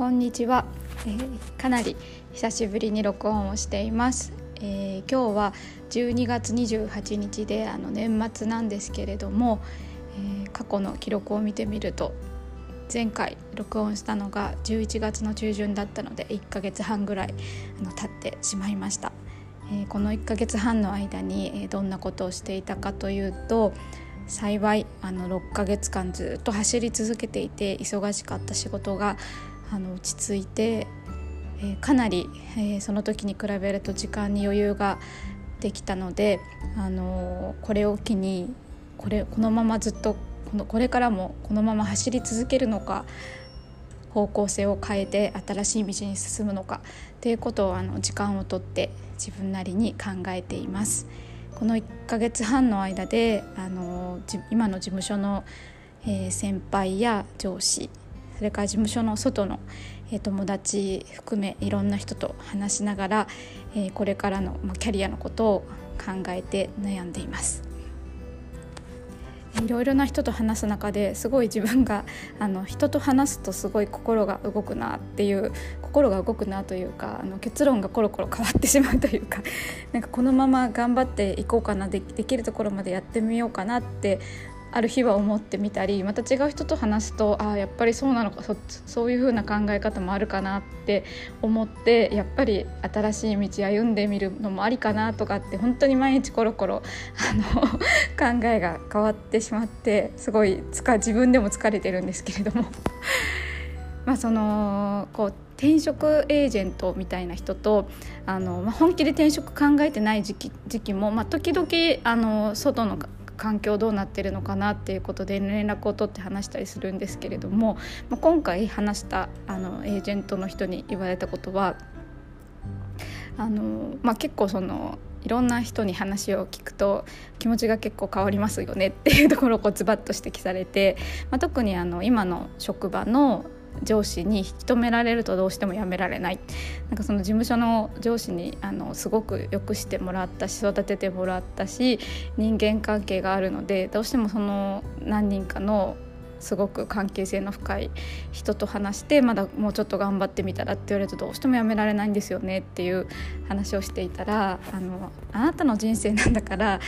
こんにちは、えー、かなり久しぶりに録音をしています、えー、今日は12月28日であの年末なんですけれども、えー、過去の記録を見てみると前回録音したのが11月の中旬だったので1ヶ月半ぐらいあの経ってしまいました、この1ヶ月半の間に、どんなことをしていたかというと幸いあの6ヶ月間ずっと走り続けていて忙しかった仕事があの落ち着いて、えー、かなり、えー、その時に比べると時間に余裕ができたので、あの、これを機にこれこのままずっとこのこれからもこのまま走り続けるのか方向性を変えて新しい道に進むのかっていうことをあの時間をとって自分なりに考えています。この1ヶ月半の間であの今の事務所の、えー、先輩や上司それから事務所の外の、えー、友達含めいろんな人と話しながら、えー、これからの、まあ、キャリアのことを考えて悩んでいます。いろいろな人と話す中ですごい自分があの人と話すとすごい心が動くなっていう心が動くなというかあの結論がコロコロ変わってしまうというかなんかこのまま頑張っていこうかなでできるところまでやってみようかなってある日は思ってみたりまた違う人と話すとああやっぱりそうなのかそそういう風な考え方もあるかなって思ってやっぱり新しい道歩んでみるのもありかなとかって本当に毎日コロコロあの 考えが変わってしまってすごいつか自分でも疲れてるんですけれども。まあそのこう転職エージェントみたいな人とあの、まあ、本気で転職考えてない時期時期も、まあ、時々あの外の環境どうなってるのかなっていうことで連絡を取って話したりするんですけれども、まあ、今回話したあのエージェントの人に言われたことはあの、まあ、結構そのいろんな人に話を聞くと気持ちが結構変わりますよねっていうところをこうズバッと指摘されて、まあ、特にあの今の職場の上司に引き止められるとどうしてもやめられない。なんかその事務所の上司にあのすごくよくしてもらったし育ててもらったし人間関係があるのでどうしてもその何人かのすごく関係性の深い人と話してまだもうちょっと頑張ってみたらって言われるとどうしてもやめられないんですよねっていう話をしていたらあのあなたの人生なんだから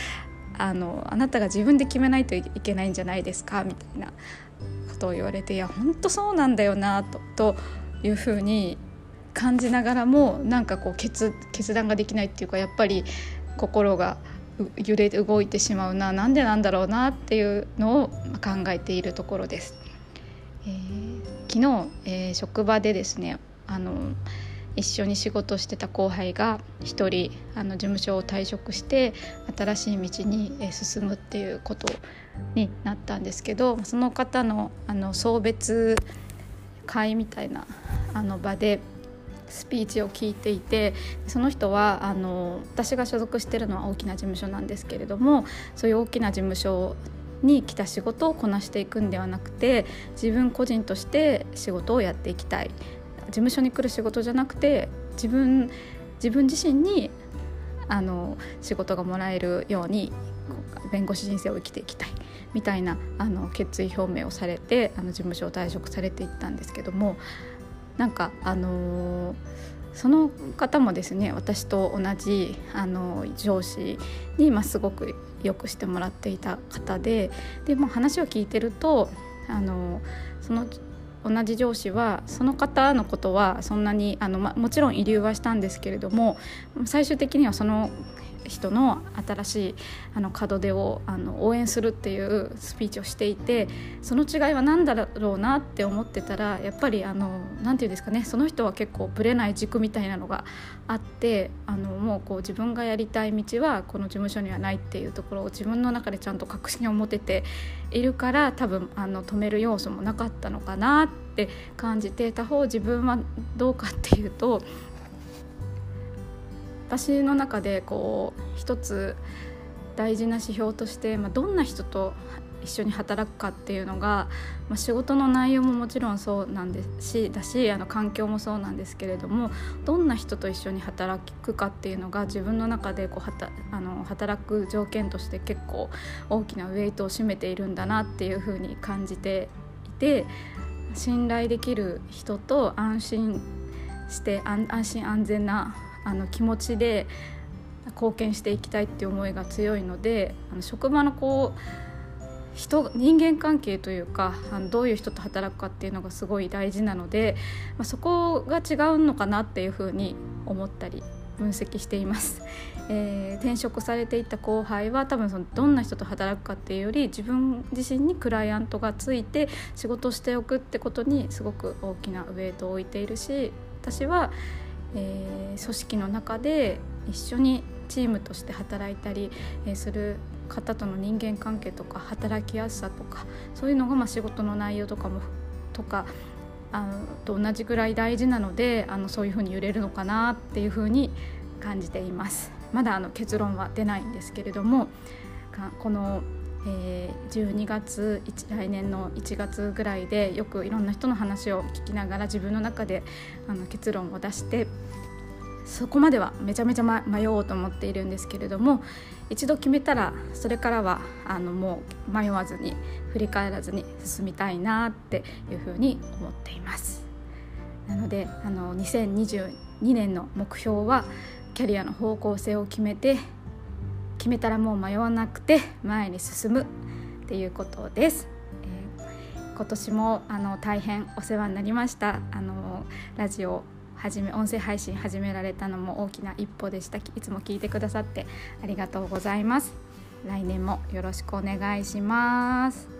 あのあなたが自分で決めないといけないんじゃないですかみたいなことを言われていや本当そうなんだよなとというふうに感じながらもなんかこう決決断ができないっていうかやっぱり心が揺れて動いてしまうななんでなんだろうなっていうのを考えているところです。えー、昨日、えー、職場でですねあの一緒に仕事してた後輩が一人あの事務所を退職して新しい道に進むっていうことになったんですけどその方のあの送別会みたいなあの場でスピーチを聞いていてその人はあの私が所属してるのは大きな事務所なんですけれどもそういう大きな事務所に来た仕事をこなしていくんではなくて自分個人として仕事をやっていきたい。務所に来る仕事じゃなくて自分自分自身にあの仕事がもらえるように弁護士人生を生きていきたいみたいなあの決意表明をされてあの事務所を退職されていったんですけどもなんかあの、その方もですね私と同じあの上司に、まあ、すごくよくしてもらっていた方でで、も話を聞いてるとあのその同じ上司はその方のことはそんなにあの、ま、もちろん遺留はしたんですけれども最終的にはその人の新しいあの門出をあの応援するっていうスピーチをしていてその違いは何だろうなって思ってたらやっぱりあのなんていうんですかねその人は結構ぶれない軸みたいなのがあってあのもうこう自分がやりたい道はこの事務所にはないっていうところを自分の中でちゃんと確信を持てているから多分あの止める要素もなかったのかなって感じて他方自分はどうかっていうと私の中でこう一つ大事な指標として、まあ、どんな人と一緒に働くかっていうのが、まあ、仕事の内容ももちろんそうなんですしだしあの環境もそうなんですけれどもどんな人と一緒に働くかっていうのが自分の中でこうはたあの働く条件として結構大きなウェイトを占めているんだなっていうふうに感じていて信頼できる人と安心して安心安全なあの気持ちで貢献していきたいっていう思いが強いのであの職場のこう人人間関係というかあのどういう人と働くかっていうのがすごい大事なので、まあ、そこが違うのかなっていうふうに思ったり分析しています、えー、転職されていった後輩は多分そのどんな人と働くかっていうより自分自身にクライアントがついて仕事しておくってことにすごく大きなウェイトを置いているし私は、えー、組織の中で一緒にチームとして働いたり、え、する方との人間関係とか働きやすさとかそういうのがまあ仕事の内容とかもとかあのと同じぐらい大事なのであのそういうふうに揺れるのかなっていうふうに感じています。まだあの結論は出ないんですけれどもこの、えー、12月来年の1月ぐらいでよくいろんな人の話を聞きながら自分の中であの結論を出してそこまではめちゃめちゃ迷おうと思っているんですけれども一度決めたらそれからはあのもう迷わずに振り返らずに進みたいなっていうふうに思っています。なのであの2022年の目標はキャリアの方向性を決めて決めたらもう迷わなくて前に進むっていうことです。えー、今年もあの大変お世話になりました。あのラジオ始め音声配信始められたのも大きな一歩でした。いつも聞いてくださってありがとうございます。来年もよろしくお願いします。